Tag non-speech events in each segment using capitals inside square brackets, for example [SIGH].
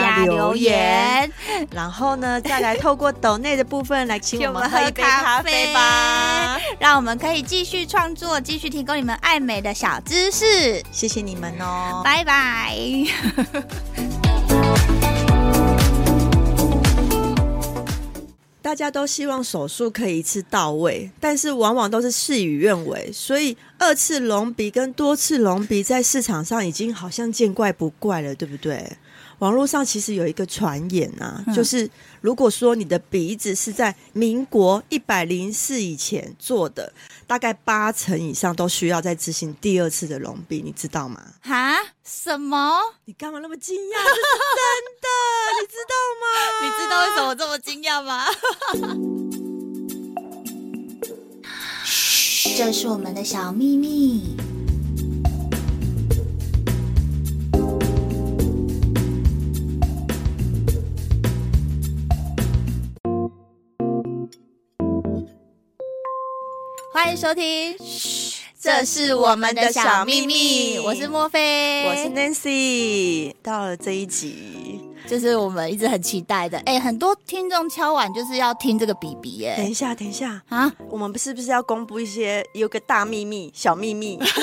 加留言，[LAUGHS] 然后呢，再来透过抖内的部分来请我们喝一杯咖啡吧，让我们可以继续创作，继续提供你们爱美的小知识。谢谢你们哦，拜拜。[LAUGHS] 大家都希望手术可以一次到位，但是往往都是事与愿违，所以二次隆鼻跟多次隆鼻在市场上已经好像见怪不怪了，对不对？网络上其实有一个传言啊，嗯、就是如果说你的鼻子是在民国一百零四以前做的，大概八成以上都需要再执行第二次的隆鼻，你知道吗？哈？什么？你干嘛那么惊讶？这是真的，你知道吗？[LAUGHS] 你知道为什么我这么惊讶吗？嘘，[LAUGHS] 这是我们的小秘密。欢迎收听，嘘，这是我们的小秘密。我是莫菲，我是 Nancy。到了这一集，就是我们一直很期待的。哎，很多听众敲碗就是要听这个 BB。哎，等一下，等一下啊！我们不是不是要公布一些有个大秘密、小秘密？[LAUGHS] 是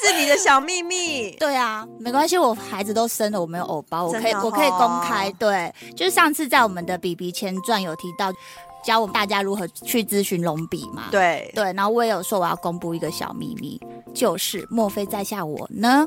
不是你的小秘密？对啊，没关系，我孩子都生了，我没有偶包，我可以，我可以公开。对，就是上次在我们的 BB 前传有提到。教我们大家如何去咨询隆鼻嘛？对对，然后我也有说我要公布一个小秘密，就是莫非在下我呢，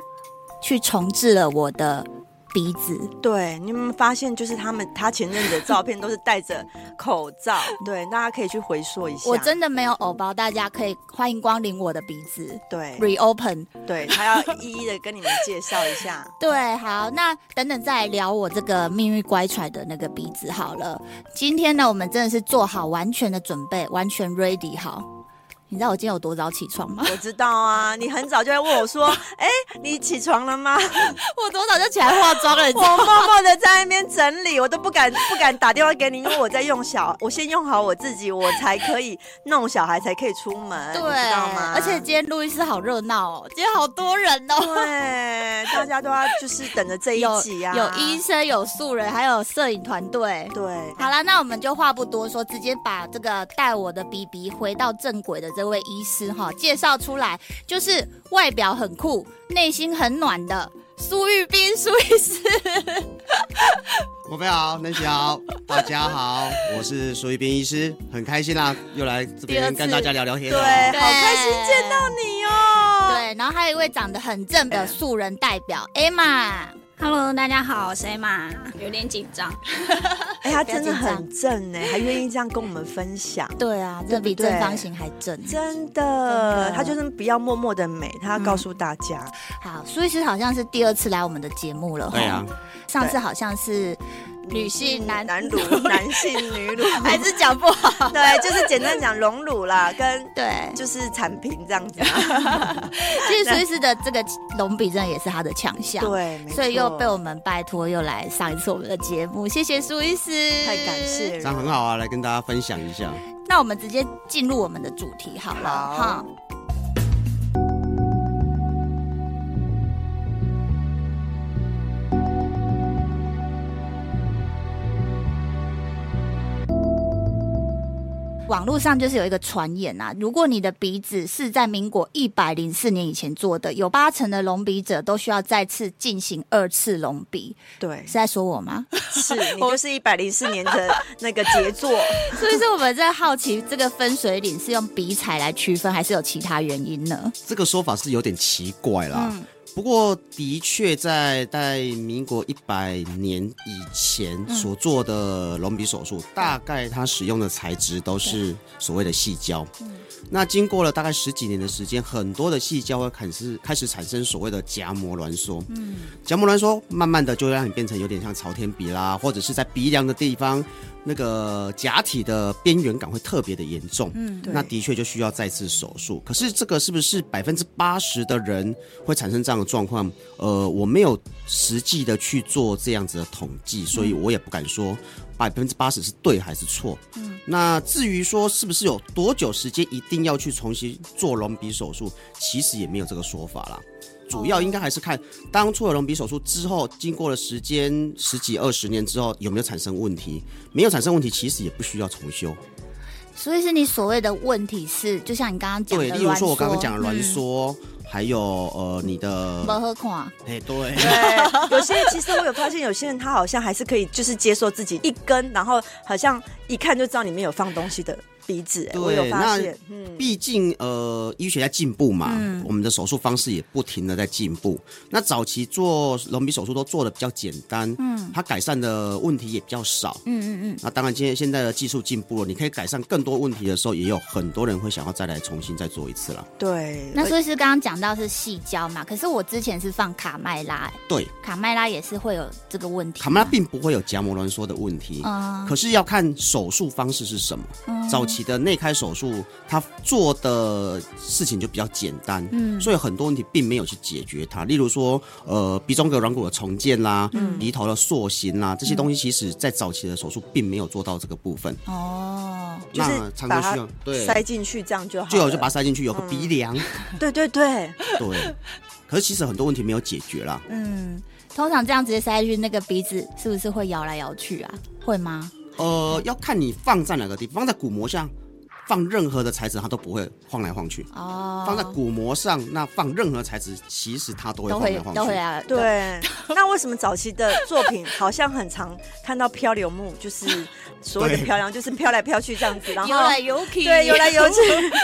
去重置了我的。鼻子，对，你有没有发现，就是他们他前阵子的照片都是戴着口罩，[LAUGHS] 对，大家可以去回溯一下。我真的没有偶包，大家可以欢迎光临我的鼻子，对，reopen，对，他要一一的跟你们介绍一下。[LAUGHS] 对，好，那等等再来聊我这个命运乖舛的那个鼻子好了。今天呢，我们真的是做好完全的准备，完全 ready 好。你知道我今天有多早起床吗？我知道啊，你很早就会问我说：“哎、欸，你起床了吗？” [LAUGHS] 我多早就起来化妆了，我默默的在那边整理，我都不敢不敢打电话给你，因为我在用小，我先用好我自己，我才可以弄小孩，才可以出门，对，你知道吗？而且今天录音室好热闹哦，今天好多人哦，对，大家都要就是等着这一集啊，有，有医生，有素人，还有摄影团队，对。好了，那我们就话不多说，直接把这个带我的 BB 回到正轨的。这位医师哈，介绍出来就是外表很酷、内心很暖的苏玉斌苏医师。莫非好，南希好，大家好，我是苏玉斌医师，很开心啦，又来这边跟大家聊聊天。对，好开心见到你哦。对，然后还有一位长得很正的素人代表 Emma。Hello，大家好，我是 Emma，有点紧张。[LAUGHS] 哎、欸，他真的很正呢，还愿意这样跟我们分享。对啊，这比正方形还正。真的，真的，他就是不要默默的美，他要告诉大家。嗯、好，苏医师好像是第二次来我们的节目了。对啊，上次好像是。女性男男 [LAUGHS] 乳，男性女乳，[LAUGHS] 还是讲不好。对，就是简单讲隆乳啦，跟对，就是产品这样子。[LAUGHS] 其实苏医师的这个隆鼻真的也是他的强项，对，所以又被我们拜托又来上一次我们的节目，谢谢苏医师，太感谢了，这样很好啊，来跟大家分享一下。那我们直接进入我们的主题好了，哈。网络上就是有一个传言呐、啊，如果你的鼻子是在民国一百零四年以前做的，有八成的隆鼻者都需要再次进行二次隆鼻。对，是在说我吗？[LAUGHS] 是 [LAUGHS] 你就是一百零四年的那个杰作。[LAUGHS] 所以说我们在好奇，这个分水岭是用鼻彩来区分，还是有其他原因呢？这个说法是有点奇怪啦。嗯不过的确在在民国一百年以前所做的隆鼻手术，嗯、大概它使用的材质都是所谓的细胶。嗯，那经过了大概十几年的时间，很多的细胶会开始开始产生所谓的夹膜挛缩。嗯，夹膜挛缩慢慢的就让你变成有点像朝天鼻啦，或者是在鼻梁的地方。那个假体的边缘感会特别的严重，嗯，那的确就需要再次手术。可是这个是不是百分之八十的人会产生这样的状况？呃，我没有实际的去做这样子的统计，所以我也不敢说百分之八十是对还是错。嗯，那至于说是不是有多久时间一定要去重新做隆鼻手术，其实也没有这个说法啦。主要应该还是看当初的隆鼻手术之后，经过了时间十几二十年之后有没有产生问题。没有产生问题，其实也不需要重修。所以是你所谓的问题是，就像你刚刚讲的，对，例如说我刚刚讲的挛缩，嗯、还有呃你的不好看，哎，对，对，[LAUGHS] 有些人其实我有发现，有些人他好像还是可以，就是接受自己一根，然后好像一看就知道里面有放东西的。鼻子，对，我有发现，那毕竟呃，医学在进步嘛，嗯、我们的手术方式也不停的在进步。那早期做隆鼻手术都做的比较简单，嗯，它改善的问题也比较少，嗯嗯嗯。那当然，今天现在的技术进步了，你可以改善更多问题的时候，也有很多人会想要再来重新再做一次了。对，那所以是刚刚讲到是细胶嘛，可是我之前是放卡麦拉，欸，对，卡麦拉也是会有这个问题。卡麦拉并不会有夹膜挛缩的问题，嗯，可是要看手术方式是什么。嗯，早期的内开手术。术他做的事情就比较简单，嗯，所以很多问题并没有去解决它。例如说，呃，鼻中隔软骨的重建啦，嗯，鼻头的塑形啦，这些东西，其实在早期的手术并没有做到这个部分。哦，就是把它塞进去，这样就好。就有就把它塞进去，有个鼻梁。[LAUGHS] 对对对对。可是其实很多问题没有解决啦。嗯，通常这样直接塞进去，那个鼻子是不是会摇来摇去啊？会吗？呃，要看你放在哪个地方，放在鼓膜下。放任何的材质，它都不会晃来晃去。哦，放在鼓膜上，那放任何材质，其实它都会晃来晃去。都会啊，对。那为什么早期的作品好像很常看到漂流木，就是 [LAUGHS] 所谓的漂亮，就是飘来飘去这样子，然后游来游去，对，游来游去，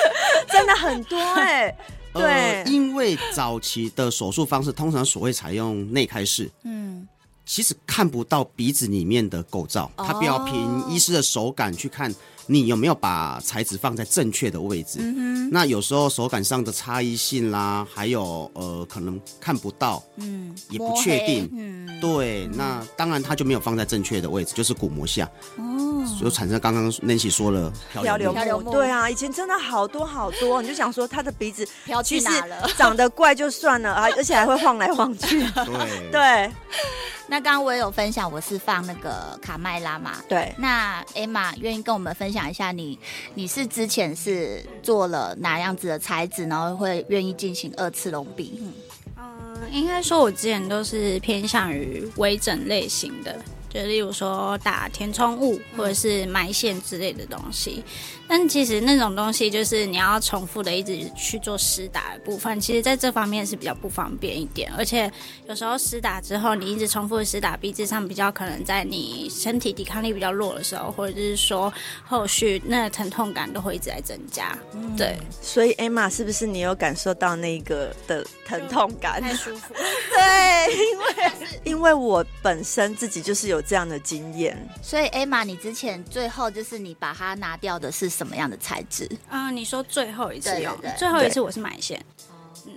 [LAUGHS] 真的很多哎。对，呃，因为早期的手术方式通常所谓采用内开式，嗯，其实看不到鼻子里面的构造，它比较凭医师的手感去看。你有没有把材质放在正确的位置？嗯，那有时候手感上的差异性啦，还有呃，可能看不到，嗯，也不确定，嗯，对，那当然它就没有放在正确的位置，就是鼓膜下，哦，就产生刚刚 Nancy 说了漂流木，对啊，以前真的好多好多，你就想说他的鼻子 [LAUGHS] 飘去哪了？[LAUGHS] 长得怪就算了啊，而且还会晃来晃去，[LAUGHS] 对对。那刚刚我也有分享，我是放那个卡麦拉嘛。对。那 Emma 愿意跟我们分享一下你，你你是之前是做了哪样子的材质，然后会愿意进行二次隆鼻？嗯，应该说我之前都是偏向于微整类型的。就例如说打填充物或者是埋线之类的东西，但其实那种东西就是你要重复的一直去做施打的部分，其实在这方面是比较不方便一点，而且有时候施打之后，你一直重复的施打，鼻子上比较可能在你身体抵抗力比较弱的时候，或者是说后续那个疼痛感都会一直在增加。嗯、对，所以 Emma 是不是你有感受到那个的疼痛感？太舒服。[LAUGHS] 对，因为 [LAUGHS] 因为我本身自己就是有。这样的经验，所以 Emma，你之前最后就是你把它拿掉的是什么样的材质？啊、呃，你说最后一次用，对对对，最后一次我是埋线。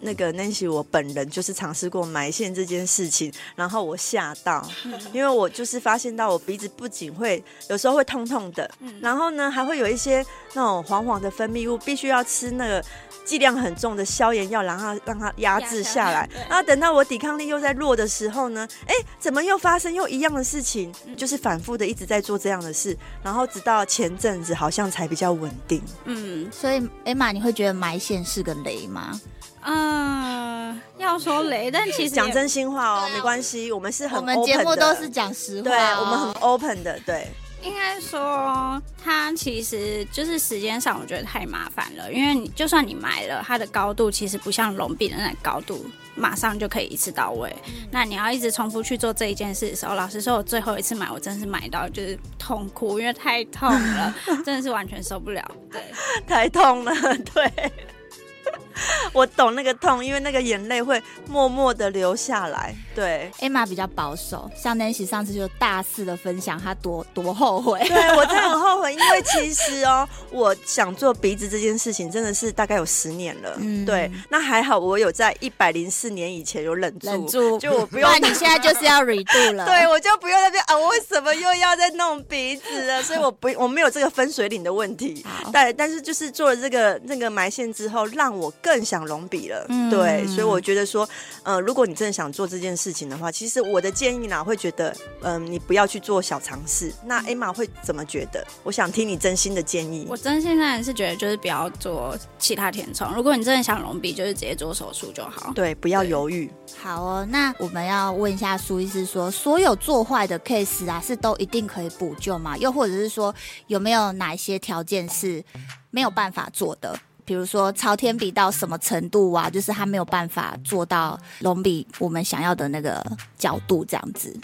那个 Nancy，我本人就是尝试过埋线这件事情，然后我吓到，因为我就是发现到我鼻子不仅会有时候会痛痛的，然后呢还会有一些那种黄黄的分泌物，必须要吃那个。剂量很重的消炎药，然后让它压制下来，然后等到我抵抗力又在弱的时候呢，哎，怎么又发生又一样的事情？就是反复的一直在做这样的事，然后直到前阵子好像才比较稳定。嗯，所以 Emma，你会觉得埋线是个雷吗？嗯，要说雷，[LAUGHS] 但其实讲真心话哦，没关系，我们是很我们节目都是讲实话，对，我们很 open 的，对。应该说，它其实就是时间上，我觉得太麻烦了。因为你就算你买了，它的高度其实不像隆鼻的那高度，马上就可以一次到位。嗯、那你要一直重复去做这一件事的时候，老实说，我最后一次买，我真是买到就是痛哭，因为太痛了，[LAUGHS] 真的是完全受不了。对，太痛了，对。[LAUGHS] 我懂那个痛，因为那个眼泪会默默的流下来。对，Emma 比较保守，像 Nancy 上次就大肆的分享她多多后悔。对，我真的很后悔，因为其实哦，我想做鼻子这件事情真的是大概有十年了。嗯，对，那还好我有在一百零四年以前有忍住，忍住，就我不用。那你现在就是要 redo 了，[LAUGHS] 对，我就不用那边啊，我为什么又要再弄鼻子了？[LAUGHS] 所以我不，我没有这个分水岭的问题。但但是就是做了这个那个埋线之后，让我更想隆鼻了。嗯、对，所以我觉得说，呃，如果你真的想做这件事情的话，其实我的建议呢，会觉得，嗯、呃，你不要去做小尝试。那 Emma 会怎么觉得？我想听你真心的建议。我真心当然是觉得，就是不要做其他填充。如果你真的想隆鼻，就是直接做手术就好。对，不要犹豫。好哦，那我们要问一下苏医师说，所有做坏的 case 啊，是都一定可以补救吗？又或者是说，有没有哪一些条件是没有办法做的？比如说朝天比到什么程度啊？就是他没有办法做到隆比我们想要的那个角度，这样子。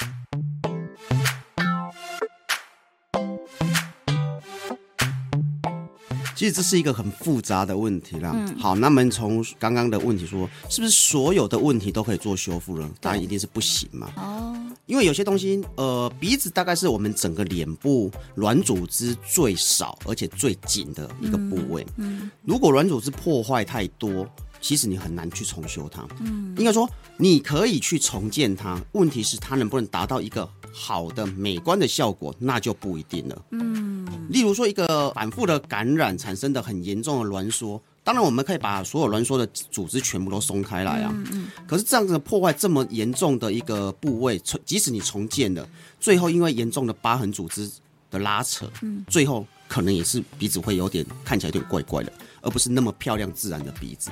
其实这是一个很复杂的问题啦。嗯、好，那么从刚刚的问题说，是不是所有的问题都可以做修复呢？当然一定是不行嘛。哦，因为有些东西，呃，鼻子大概是我们整个脸部软组织最少而且最紧的一个部位。嗯，嗯如果软组织破坏太多，其实你很难去重修它。嗯，应该说你可以去重建它，问题是它能不能达到一个好的美观的效果，那就不一定了。嗯，例如说一个反复的感染产生的很严重的挛缩，当然我们可以把所有挛缩的组织全部都松开来啊。嗯嗯。可是这样子破坏这么严重的一个部位，即使你重建了，最后因为严重的疤痕组织的拉扯，嗯，最后可能也是鼻子会有点看起来有点怪怪的，而不是那么漂亮自然的鼻子。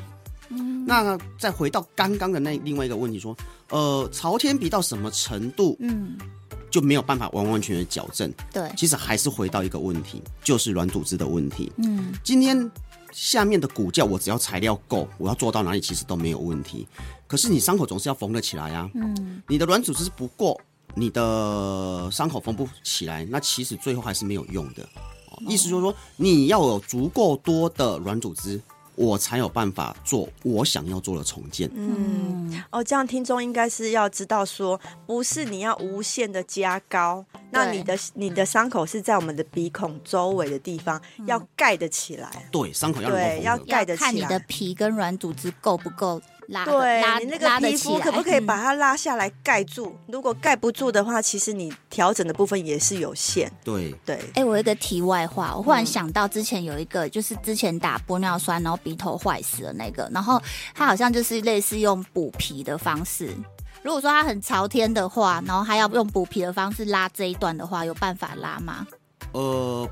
那再回到刚刚的那另外一个问题，说，呃，朝天鼻到什么程度，嗯，就没有办法完完全全矫正。对，其实还是回到一个问题，就是软组织的问题。嗯，今天下面的骨架，我只要材料够，我要做到哪里其实都没有问题。可是你伤口总是要缝得起来啊。嗯，你的软组织不够，你的伤口缝不起来，那其实最后还是没有用的。意思就是说，你要有足够多的软组织。我才有办法做我想要做的重建。嗯，哦，这样听众应该是要知道说，不是你要无限的加高，那你的你的伤口是在我们的鼻孔周围的地方，嗯、要盖得起来。对，伤口要对要盖得起来。看你的皮跟软组织够不够。拉对拉你那个皮肤可不可以把它拉下来盖住？嗯、如果盖不住的话，其实你调整的部分也是有限。对对。哎、欸，我有一个题外话，我忽然想到之前有一个，就是之前打玻尿酸，然后鼻头坏死的那个，然后他好像就是类似用补皮的方式。如果说他很朝天的话，然后还要用补皮的方式拉这一段的话，有办法拉吗？呃。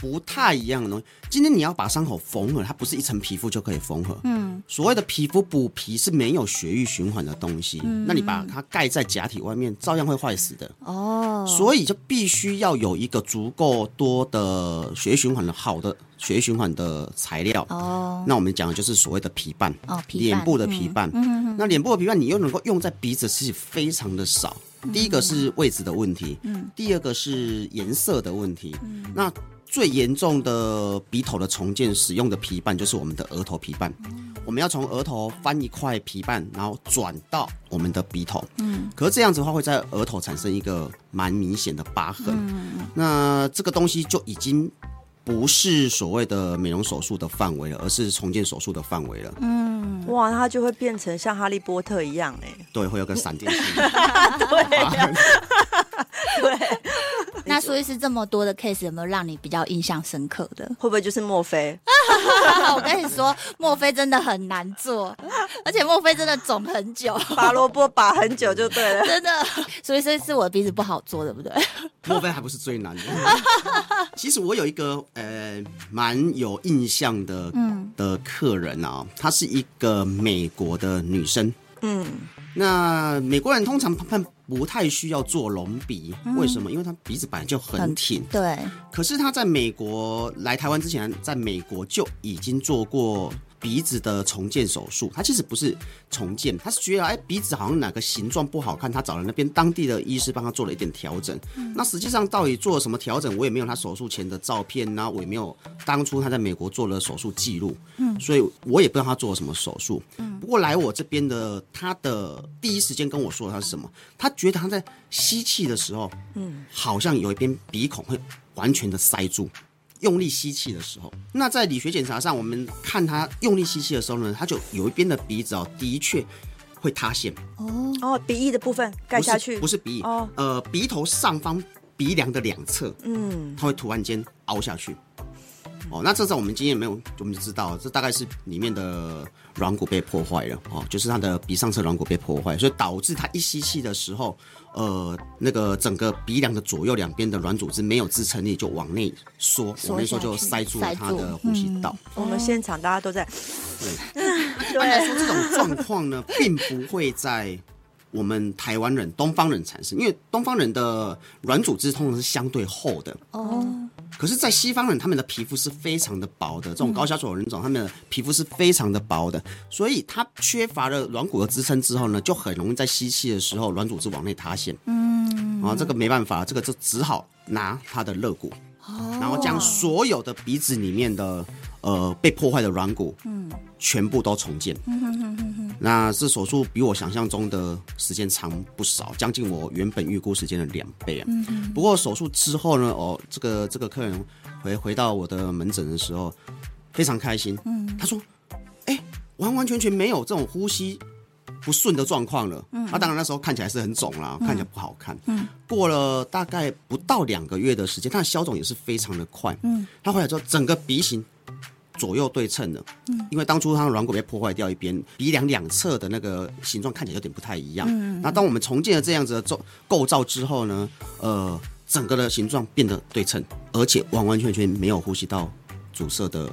不太一样的东西。今天你要把伤口缝合，它不是一层皮肤就可以缝合。嗯，所谓的皮肤补皮是没有血液循环的东西。嗯，那你把它盖在假体外面，照样会坏死的。哦，所以就必须要有一个足够多的血液循环的好的血液循环的材料。哦，那我们讲的就是所谓的皮瓣。哦，皮。脸部的皮瓣。嗯嗯嗯。那脸部的皮瓣，你又能够用在鼻子，是非常的少。第一个是位置的问题。嗯。第二个是颜色的问题。嗯。那最严重的鼻头的重建使用的皮瓣就是我们的额头皮瓣，我们要从额头翻一块皮瓣，然后转到我们的鼻头。嗯，可是这样子的话会在额头产生一个蛮明显的疤痕。嗯，那这个东西就已经不是所谓的美容手术的范围了，而是重建手术的范围了。嗯，哇，它就会变成像哈利波特一样哎。对，会有个闪电。对呀。对。那所以是这么多的 case，有没有让你比较印象深刻的？会不会就是墨菲？[LAUGHS] 我跟你说，墨菲真的很难做，而且墨菲真的肿很久，拔萝卜拔很久就对了，真的。所以这是我的鼻子不好做，对不对？墨菲还不是最难的。[LAUGHS] 其实我有一个呃蛮有印象的的客人啊，她是一个美国的女生。嗯，那美国人通常判。不太需要做隆鼻，为什么？因为他鼻子本来就很挺。很对。可是他在美国来台湾之前，在美国就已经做过鼻子的重建手术，他其实不是重建，他是觉得哎鼻子好像哪个形状不好看，他找了那边当地的医师帮他做了一点调整。嗯、那实际上到底做了什么调整，我也没有他手术前的照片，然后我也没有当初他在美国做了手术记录，嗯，所以我也不知道他做了什么手术。嗯，不过来我这边的他的第一时间跟我说他是什么，他觉得他在吸气的时候，嗯，好像有一边鼻孔会完全的塞住。用力吸气的时候，那在理学检查上，我们看他用力吸气的时候呢，他就有一边的鼻子哦，的确会塌陷。哦哦，鼻翼的部分盖下去，不是，不是鼻翼哦，呃，鼻头上方鼻梁的两侧，嗯，它会突然间凹下去。哦，那这在我们经验没有，我们就知道这大概是里面的软骨被破坏了哦，就是他的鼻上侧软骨被破坏，所以导致他一吸气的时候，呃，那个整个鼻梁的左右两边的软组织没有支撑力，就往内缩，往内缩就塞住了他的呼吸道。嗯、我们现场大家都在，对，一般来说这种状况呢，并不会在我们台湾人、东方人产生，因为东方人的软组织通常是相对厚的哦。可是，在西方人，他们的皮肤是非常的薄的。这种高加索人种，他们的皮肤是非常的薄的，所以他缺乏了软骨的支撑之后呢，就很容易在吸气的时候软组织往内塌陷。嗯，啊，这个没办法，这个就只好拿他的肋骨，然后将所有的鼻子里面的。呃，被破坏的软骨，嗯，全部都重建。嗯哼哼哼哼。那这手术比我想象中的时间长不少，将近我原本预估时间的两倍啊。不过手术之后呢，哦，这个这个客人回回到我的门诊的时候，非常开心。嗯。他说：“哎、欸，完完全全没有这种呼吸不顺的状况了。”嗯。啊，当然那时候看起来是很肿啦，看起来不好看。嗯。过了大概不到两个月的时间，他的消肿也是非常的快。嗯。他回来之后，整个鼻型。左右对称的，嗯，因为当初它的软骨被破坏掉一边，鼻梁两侧的那个形状看起来有点不太一样。嗯，那当我们重建了这样子的构构造之后呢，呃，整个的形状变得对称，而且完完全全没有呼吸道阻塞的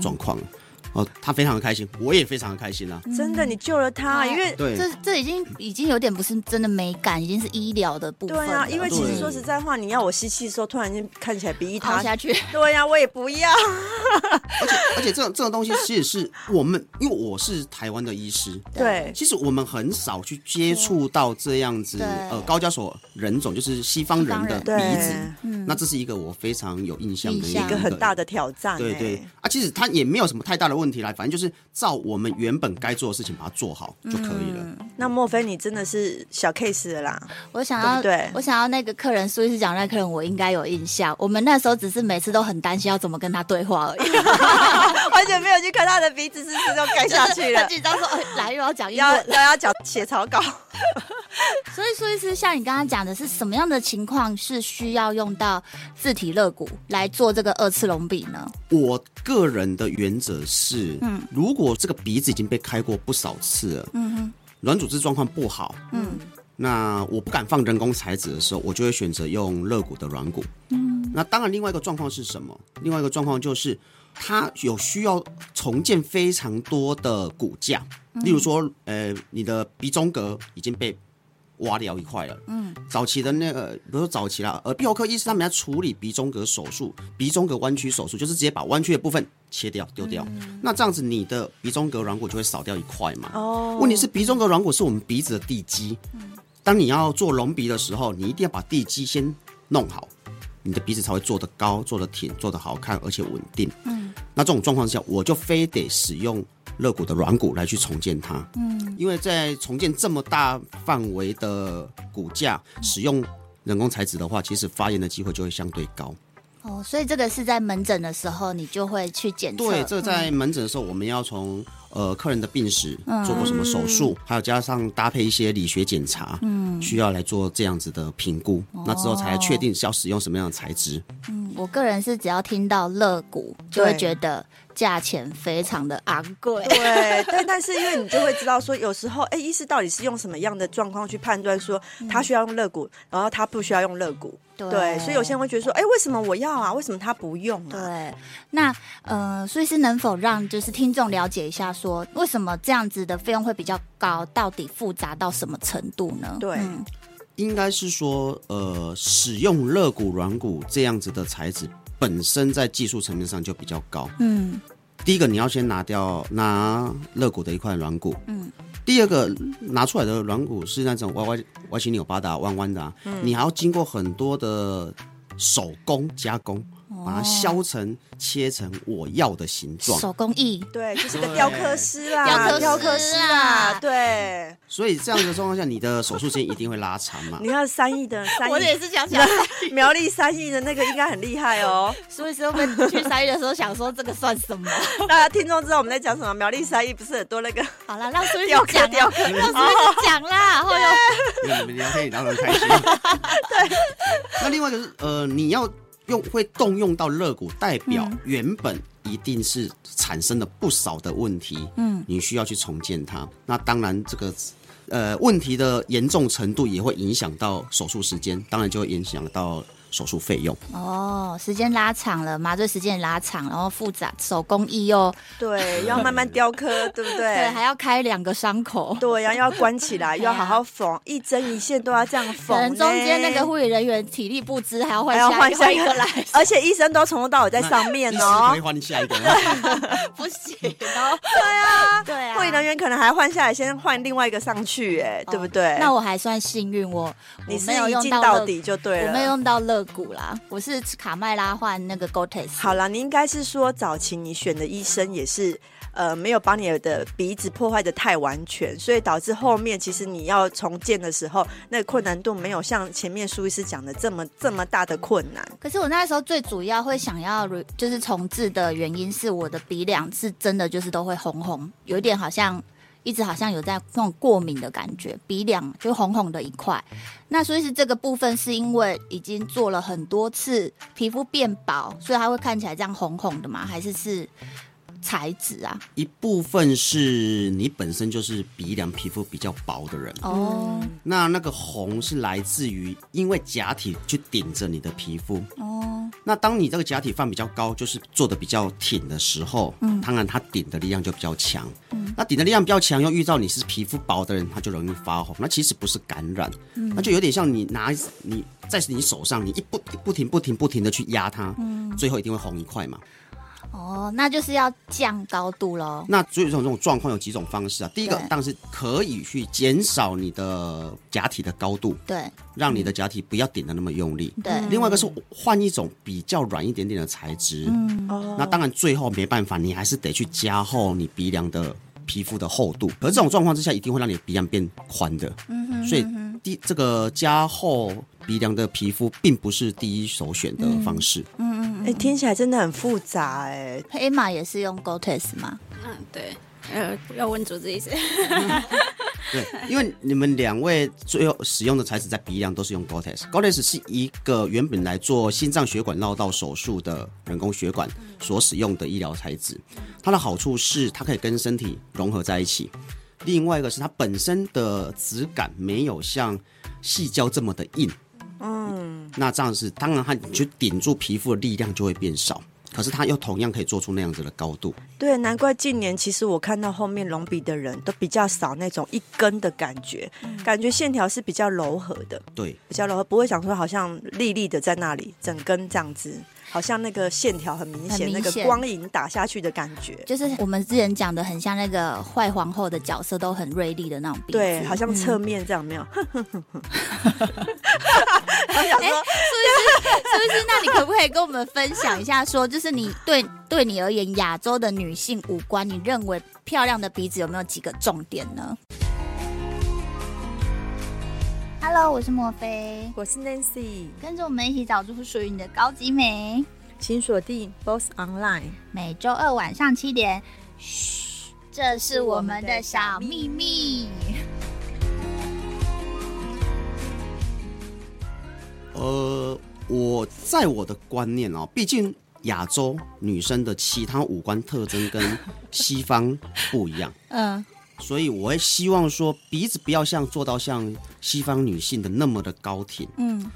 状况。嗯哦，他非常的开心，我也非常的开心啊！真的，你救了他，因为对，这这已经已经有点不是真的美感，已经是医疗的部分。对啊，因为其实说实在话，你要我吸气的时候，突然间看起来鼻翼塌下去，[LAUGHS] 对呀，我也不要。而且而且，这种这种东西其实是我们，因为我是台湾的医师，对，其实我们很少去接触到这样子呃高加索人种，就是西方人的鼻子，嗯，那这是一个我非常有印象的一个很大的挑战。对对啊，其实他也没有什么太大的。问题来，反正就是照我们原本该做的事情把它做好就可以了。嗯、那莫非你真的是小 case 了啦？我想要，对，对，我想要那个客人，苏医师讲那个客人，我应该有印象。我们那时候只是每次都很担心要怎么跟他对话而已，[LAUGHS] 完全没有去看他的鼻子是不是就盖下去了。很紧张说，哎，来又要讲要要要讲写草稿。[LAUGHS] 所以苏医师，像你刚刚讲的是什么样的情况是需要用到自体肋骨来做这个二次隆鼻呢？我个人的原则是，嗯，如果这个鼻子已经被开过不少次了，嗯哼，软组织状况不好，嗯，那我不敢放人工材质的时候，我就会选择用肋骨的软骨，嗯，那当然另外一个状况是什么？另外一个状况就是它有需要重建非常多的骨架，嗯、例如说，呃，你的鼻中隔已经被挖掉一块了。嗯，早期的那个，比如说早期啦，呃，鼻喉科医师他们要处理鼻中隔手术，鼻中隔弯曲手术，就是直接把弯曲的部分切掉丢掉。嗯、那这样子，你的鼻中隔软骨就会少掉一块嘛。哦。问题是鼻中隔软骨是我们鼻子的地基。嗯。当你要做隆鼻的时候，你一定要把地基先弄好，你的鼻子才会做得高、做得挺、做得好看，而且稳定。嗯。那这种状况下，我就非得使用。肋骨的软骨来去重建它，嗯，因为在重建这么大范围的骨架，使用人工材质的话，其实发炎的机会就会相对高。哦，所以这个是在门诊的时候，你就会去检测。对，这个在门诊的时候，我们要从呃客人的病史，做过什么手术，嗯、还有加上搭配一些理学检查，嗯，需要来做这样子的评估，哦、那之后才确定是要使用什么样的材质。嗯，我个人是只要听到肋骨，就会觉得。价钱非常的昂贵，对，但但是因为你就会知道说，有时候哎，医师到底是用什么样的状况去判断说他需要用肋骨，然后他不需要用肋骨，对，对，所以有些人会觉得说，哎，为什么我要啊？为什么他不用啊？对，那呃，所以是能否让就是听众了解一下，说为什么这样子的费用会比较高？到底复杂到什么程度呢？对，嗯、应该是说，呃，使用肋骨软骨这样子的材质。本身在技术层面上就比较高，嗯，第一个你要先拿掉拿肋骨的一块软骨，嗯，第二个拿出来的软骨是那种歪歪歪七扭八的弯弯的，啊，嗯，你还要经过很多的手工加工。把它削成、切成我要的形状，手工艺，对，就是个雕刻师啦，雕刻师啊，对。所以这样的状况下，你的手术时间一定会拉长嘛？[LAUGHS] 你看三亿的，三亿 [LAUGHS] 我也是想想 [LAUGHS] 苗栗三亿的那个应该很厉害哦。所以说我们去三亿的时候想说这个算什么？大家听众知道我们在讲什么？苗栗三亿不是很多那个？好了，让苏医师讲，让苏医师讲啦。然后又你们聊天也聊得很开心。对。那另外一个是呃，你要。用会动用到肋骨，代表原本一定是产生了不少的问题，嗯，你需要去重建它。那当然，这个呃问题的严重程度也会影响到手术时间，当然就会影响到。手术费用哦，时间拉长了，麻醉时间也拉长，然后复杂手工艺又对，[LAUGHS] 要慢慢雕刻，对不对？[LAUGHS] 对，还要开两个伤口，对然后，要关起来，要好好缝，一针一线都要这样缝。可能中间那个护理人员体力不支，还要换下换下一个来，[LAUGHS] 而且医生都从头到尾在上面哦，可以换下一个，不行哦。对啊，对啊，护理人员可能还换下来，先换另外一个上去，哎，对不对？那我还算幸运，我你没有用到底就对了，我没有用到乐。骨啦，我是卡麦拉换那个 Gottes。好了，你应该是说早期你选的医生也是，呃，没有把你的鼻子破坏的太完全，所以导致后面其实你要重建的时候，那个困难度没有像前面苏医师讲的这么这么大的困难。可是我那时候最主要会想要就是重置的原因是我的鼻梁是真的就是都会红红，有一点好像。一直好像有在那种过敏的感觉，鼻梁就红红的一块。那所以是这个部分是因为已经做了很多次，皮肤变薄，所以它会看起来这样红红的吗？还是是？材质啊，一部分是你本身就是鼻梁皮肤比较薄的人。哦，那那个红是来自于因为假体去顶着你的皮肤。哦，那当你这个假体放比较高，就是做的比较挺的时候，嗯，当然它顶的力量就比较强，嗯，那顶的力量比较强，又遇到你是皮肤薄的人，它就容易发红，那其实不是感染，嗯，那就有点像你拿你在你手上，你一不不停不停不停的去压它，嗯，最后一定会红一块嘛。哦，那就是要降高度喽。那所以这种这种状况有几种方式啊？第一个当然是可以去减少你的假体的高度，对，让你的假体不要顶的那么用力。对，另外一个是换一种比较软一点点的材质。嗯，哦，那当然最后没办法，你还是得去加厚你鼻梁的皮肤的厚度。而这种状况之下，一定会让你鼻梁变宽的。嗯哼，所以第这个加厚鼻梁的皮肤并不是第一首选的方式。嗯。哎、欸，听起来真的很复杂哎。黑马也是用 Gore-Tex 吗？嗯，对。呃，要问主治医师。[LAUGHS] 对，因为你们两位最后使用的材质在鼻梁都是用 Gore-Tex。Gore-Tex 是一个原本来做心脏血管绕道手术的人工血管所使用的医疗材质。它的好处是它可以跟身体融合在一起。另外一个是它本身的质感没有像矽胶这么的硬。嗯，那这样子，当然它就顶住皮肤的力量就会变少，可是它又同样可以做出那样子的高度。对，难怪近年其实我看到后面隆鼻的人都比较少那种一根的感觉，嗯、感觉线条是比较柔和的，对，比较柔和，不会想说好像立立的在那里，整根这样子。好像那个线条很明显，那个光影打下去的感觉，就是我们之前讲的很像那个坏皇后的角色都很锐利的那种鼻子，对，好像侧面这样，没有。[LAUGHS] 哎，苏医师，苏医师，那你可不可以跟我们分享一下說，说就是你对对你而言，亚洲的女性五官，你认为漂亮的鼻子有没有几个重点呢？Hello，我是莫菲，我是 Nancy，跟着我们一起找出属于你的高级美，请锁定 Boss Online，每周二晚上七点。嘘，这是我们的小秘密。呃，我在我的观念哦，毕竟亚洲女生的其他五官特征跟西方不一样。[LAUGHS] 嗯。所以我会希望说鼻子不要像做到像西方女性的那么的高挺，嗯，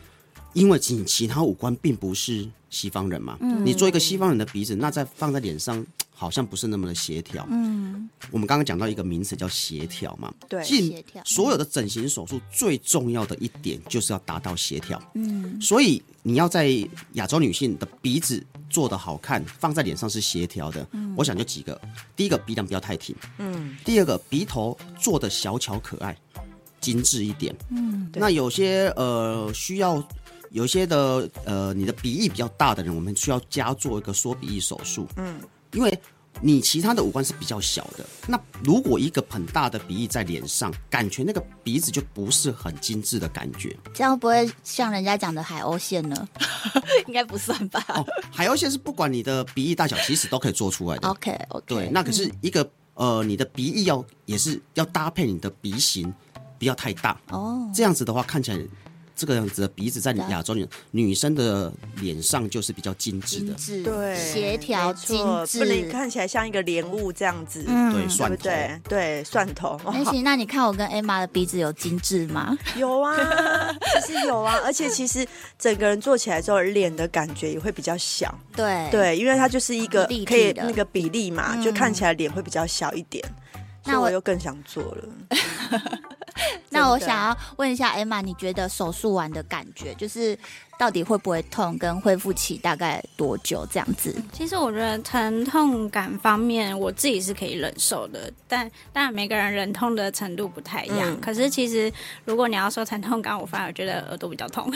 因为其其他五官并不是西方人嘛，嗯、你做一个西方人的鼻子，那再放在脸上，好像不是那么的协调。嗯，我们刚刚讲到一个名词叫协调嘛，对，协调。所有的整形手术最重要的一点就是要达到协调。嗯，所以你要在亚洲女性的鼻子做的好看，放在脸上是协调的。嗯，我想就几个，第一个鼻梁不要太挺，嗯，第二个鼻头做的小巧可爱。精致一点，嗯，那有些呃需要有些的呃你的鼻翼比较大的人，我们需要加做一个缩鼻翼手术，嗯，因为你其他的五官是比较小的，那如果一个很大的鼻翼在脸上，感觉那个鼻子就不是很精致的感觉，这样不会像人家讲的海鸥线呢？[LAUGHS] 应该不算吧？哦，海鸥线是不管你的鼻翼大小，其实都可以做出来的。OK OK，对，那可是一个、嗯、呃你的鼻翼要也是要搭配你的鼻型。不要太大哦，这样子的话看起来，这个样子的鼻子在亚洲女女生的脸上就是比较精致的，对，协调精致，不能看起来像一个莲雾这样子，嗯、对，蒜头，对，对，蒜头。那行，那你看我跟 Emma 的鼻子有精致吗？有啊，[LAUGHS] 其实有啊，而且其实整个人做起来之后，脸的感觉也会比较小，对，对，因为它就是一个可以那个比例嘛，就看起来脸会比较小一点。那我又更想做了。[LAUGHS] 那我想要问一下 Emma，你觉得手术完的感觉就是？到底会不会痛？跟恢复期大概多久？这样子？其实我觉得疼痛感方面，我自己是可以忍受的。但当然每个人忍痛的程度不太一样。嗯、可是其实如果你要说疼痛感，我反而觉得耳朵比较痛。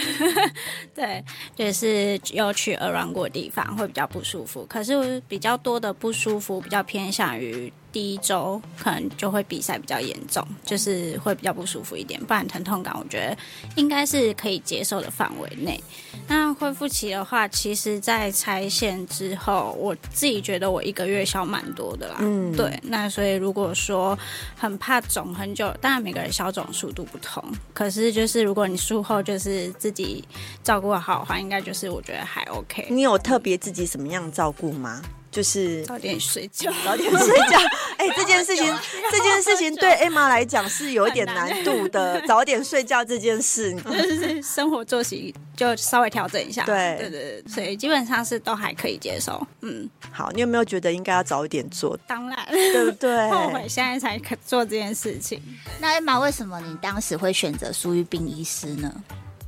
[LAUGHS] 对，就是有去耳软骨的地方会比较不舒服。可是比较多的不舒服，比较偏向于第一周，可能就会比赛比较严重，就是会比较不舒服一点。不然疼痛感，我觉得应该是可以接受的范围内。那恢复期的话，其实，在拆线之后，我自己觉得我一个月消蛮多的啦。嗯，对。那所以如果说很怕肿很久，当然每个人消肿速度不同，可是就是如果你术后就是自己照顾好的话，应该就是我觉得还 OK。你有特别自己什么样照顾吗？就是早点睡觉，早点睡觉。[LAUGHS] 哎、欸，这件事情，这件事情对 [LAUGHS] Emma 来讲是有一点难度的。早点睡觉这件事，[LAUGHS] 就是生活作息就稍微调整一下。对，对对对，所以基本上是都还可以接受。嗯，好，你有没有觉得应该要早一点做？当然，对不对？后悔现在才可做这件事情。那 Emma，为什么你当时会选择苏玉彬医师呢？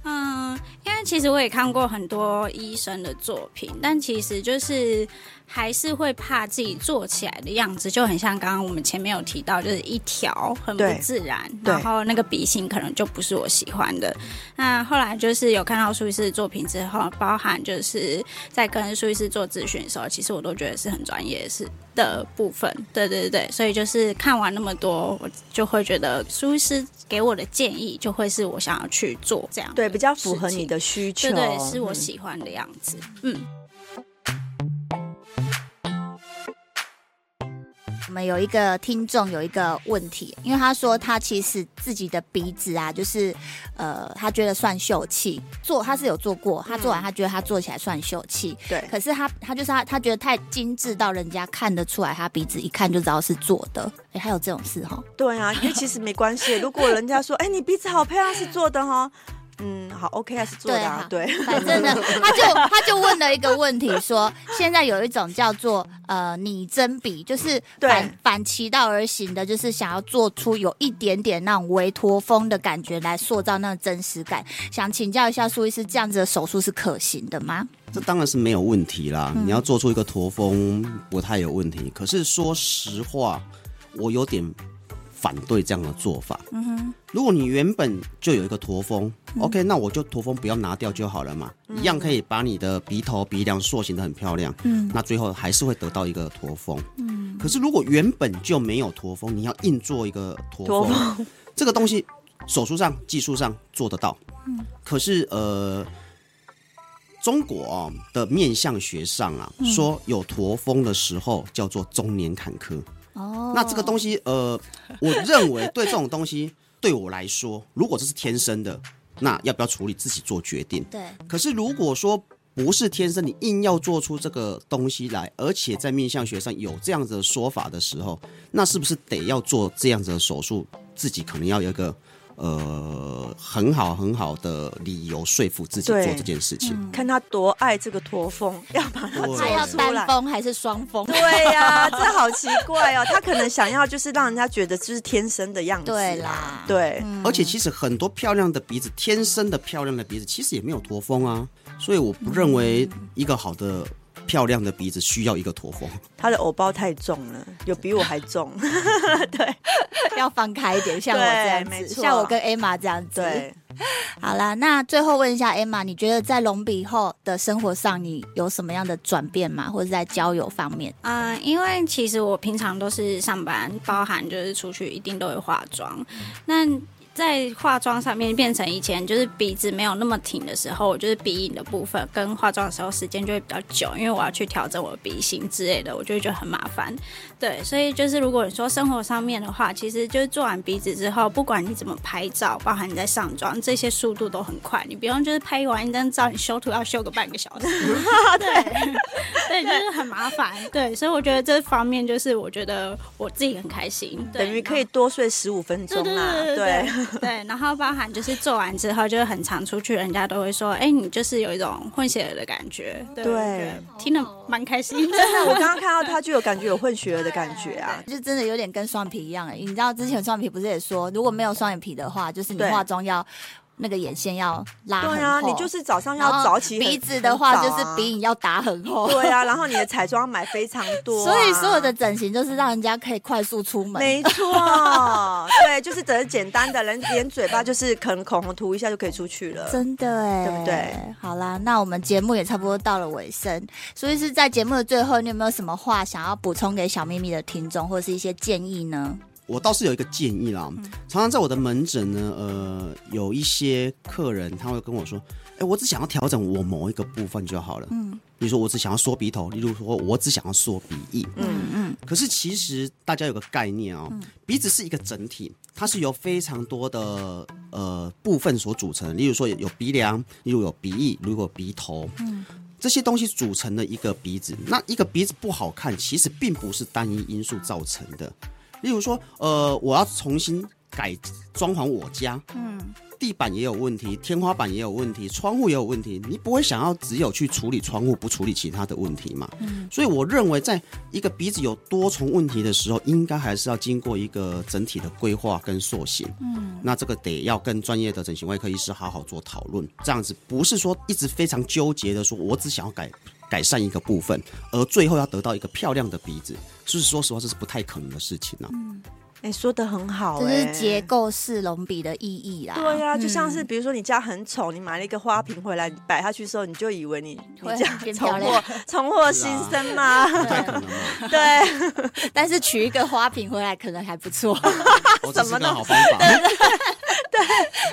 嗯，因为其实我也看过很多医生的作品，但其实就是。还是会怕自己做起来的样子就很像刚刚我们前面有提到，就是一条很不自然，然后那个鼻型可能就不是我喜欢的。那后来就是有看到苏医师的作品之后，包含就是在跟苏医师做咨询的时候，其实我都觉得是很专业是的部分。对对对，所以就是看完那么多，我就会觉得苏医师给我的建议就会是我想要去做这样，对，比较符合你的需求，对，对，是我喜欢的样子，嗯。我们有一个听众有一个问题，因为他说他其实自己的鼻子啊，就是呃，他觉得算秀气，做他是有做过，他做完他觉得他做起来算秀气，对。可是他他就是他他觉得太精致到人家看得出来，他鼻子一看就知道是做的。哎，还有这种事哈？对啊，因为其实没关系，如果人家说，哎，你鼻子好漂亮，是做的哈。嗯，好，OK，还是做的啊，对，对反正呢，[LAUGHS] 他就他就问了一个问题，说 [LAUGHS] 现在有一种叫做呃拟真笔，就是反反其道而行的，就是想要做出有一点点那种微驼峰的感觉来塑造那种真实感。想请教一下苏医师，这样子的手术是可行的吗？这当然是没有问题啦，嗯、你要做出一个驼峰不太有问题。可是说实话，我有点。反对这样的做法。嗯哼，如果你原本就有一个驼峰，嗯，OK，那我就驼峰不要拿掉就好了嘛，嗯，一样可以把你的鼻头、鼻梁塑形的很漂亮。嗯，那最后还是会得到一个驼峰。嗯，可是如果原本就没有驼峰，你要硬做一个驼峰，[LAUGHS] 这个东西手术上、技术上做得到。嗯，可是呃，中国的面相学上啊，嗯，说有驼峰的时候叫做中年坎坷。哦，那这个东西，呃，[LAUGHS] 我认为对这种东西，对我来说，如果这是天生的，那要不要处理自己做决定。对。可是如果说不是天生，你硬要做出这个东西来，而且在面相学上有这样子的说法的时候，那是不是得要做这样子的手术？自己可能要有一个呃很好很好的理由说服自己做这件事情。看他多爱这个驼峰，要把它做出来。他要单峰还是双峰？对呀、啊，这好奇怪哦。他可能想要就是让人家觉得就是天生的样子。对啦，对。嗯、而且其实很多漂亮的鼻子，天生的漂亮的鼻子，其实也没有驼峰啊。所以我不认为一个好的。漂亮的鼻子需要一个驼峰，他的偶包太重了，有比我还重。[LAUGHS] 对，[LAUGHS] 要放开一点，像我这样子，像我跟 Emma 这样子。对，[LAUGHS] 好啦，那最后问一下 Emma，你觉得在隆鼻后的生活上，你有什么样的转变吗？或者在交友方面？啊、因为其实我平常都是上班，包含就是出去一定都会化妆，那。在化妆上面变成以前就是鼻子没有那么挺的时候，我就是鼻影的部分跟化妆的时候时间就会比较久，因为我要去调整我的鼻型之类的，我就会觉得很麻烦。对，所以就是如果你说生活上面的话，其实就是做完鼻子之后，不管你怎么拍照，包含你在上妆，这些速度都很快，你不用就是拍完一张照，你修图要修个半个小时。[LAUGHS] [LAUGHS] 对，对，就是很麻烦。[LAUGHS] 对，所以我觉得这方面就是我觉得我自己很开心，等于可以多睡十五分钟啦。对。对然后包含就是做完之后，就是很常出去，人家都会说，哎，你就是有一种混血儿的感觉。对，对听得蛮开心的。真的，我刚刚看到他就有感觉有混血儿的感觉啊，就真的有点跟双眼皮一样哎。你知道之前双眼皮不是也说，如果没有双眼皮的话，就是你化妆要。那个眼线要拉很厚，对啊，你就是早上要早起。鼻子的话就是鼻影要打很厚，对啊，然后你的彩妆买非常多，[LAUGHS] 所以所有的整形就是让人家可以快速出门。没错，对，就是整简单的，人连嘴巴就是可能口红涂一下就可以出去了，真的哎，对不对？好啦，那我们节目也差不多到了尾声，所以是在节目的最后，你有没有什么话想要补充给小秘密的听众，或者是一些建议呢？我倒是有一个建议啦，常常在我的门诊呢，呃，有一些客人他会跟我说，哎、欸，我只想要调整我某一个部分就好了，嗯，比如说我只想要缩鼻头，例如说我只想要缩鼻翼，嗯嗯，可是其实大家有个概念哦，鼻子是一个整体，它是由非常多的呃部分所组成，例如说有鼻梁，例如有鼻翼，如果鼻头，嗯，这些东西组成的一个鼻子，那一个鼻子不好看，其实并不是单一因素造成的。例如说，呃，我要重新改装潢我家，嗯，地板也有问题，天花板也有问题，窗户也有问题，你不会想要只有去处理窗户，不处理其他的问题嘛？嗯，所以我认为，在一个鼻子有多重问题的时候，应该还是要经过一个整体的规划跟塑形。嗯，那这个得要跟专业的整形外科医师好好做讨论，这样子不是说一直非常纠结的说，我只想要改。改善一个部分，而最后要得到一个漂亮的鼻子，就是说实话，这是不太可能的事情呢、啊。哎、欸，说的很好、欸，这是结构式隆鼻的意义啦。对呀、啊，就像是比如说你家很丑，你买了一个花瓶回来，你摆下去的时候，你就以为你你家重获重获新生吗？[LAUGHS] 对，对 [LAUGHS] 但是取一个花瓶回来可能还不错。[LAUGHS] 什么都好方法。对，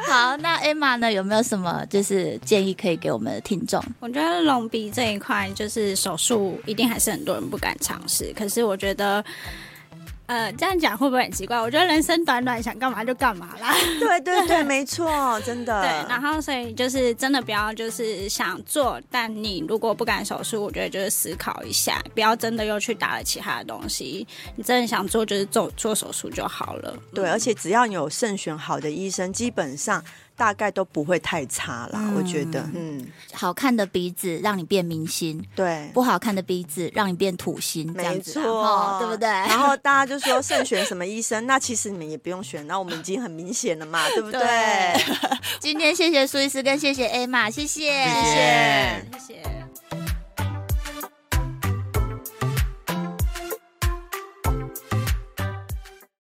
好，那 Emma 呢？有没有什么就是建议可以给我们的听众？我觉得隆鼻这一块，就是手术一定还是很多人不敢尝试。可是我觉得。呃，这样讲会不会很奇怪？我觉得人生短短，想干嘛就干嘛啦。对对对，[LAUGHS] 没错，真的。对，然后所以就是真的不要就是想做，但你如果不敢手术，我觉得就是思考一下，不要真的又去打了其他的东西。你真的想做，就是做做手术就好了。对，而且只要你有慎选好的医生，基本上。大概都不会太差啦，嗯、我觉得，嗯，好看的鼻子让你变明星，对，不好看的鼻子让你变土星，没错，对不对？[LAUGHS] 然后大家就说慎选什么医生，那其实你们也不用选，那我们已经很明显了嘛，[LAUGHS] 对不对？对 [LAUGHS] 今天谢谢苏医师跟谢谢 Emma，谢谢，谢谢。谢谢。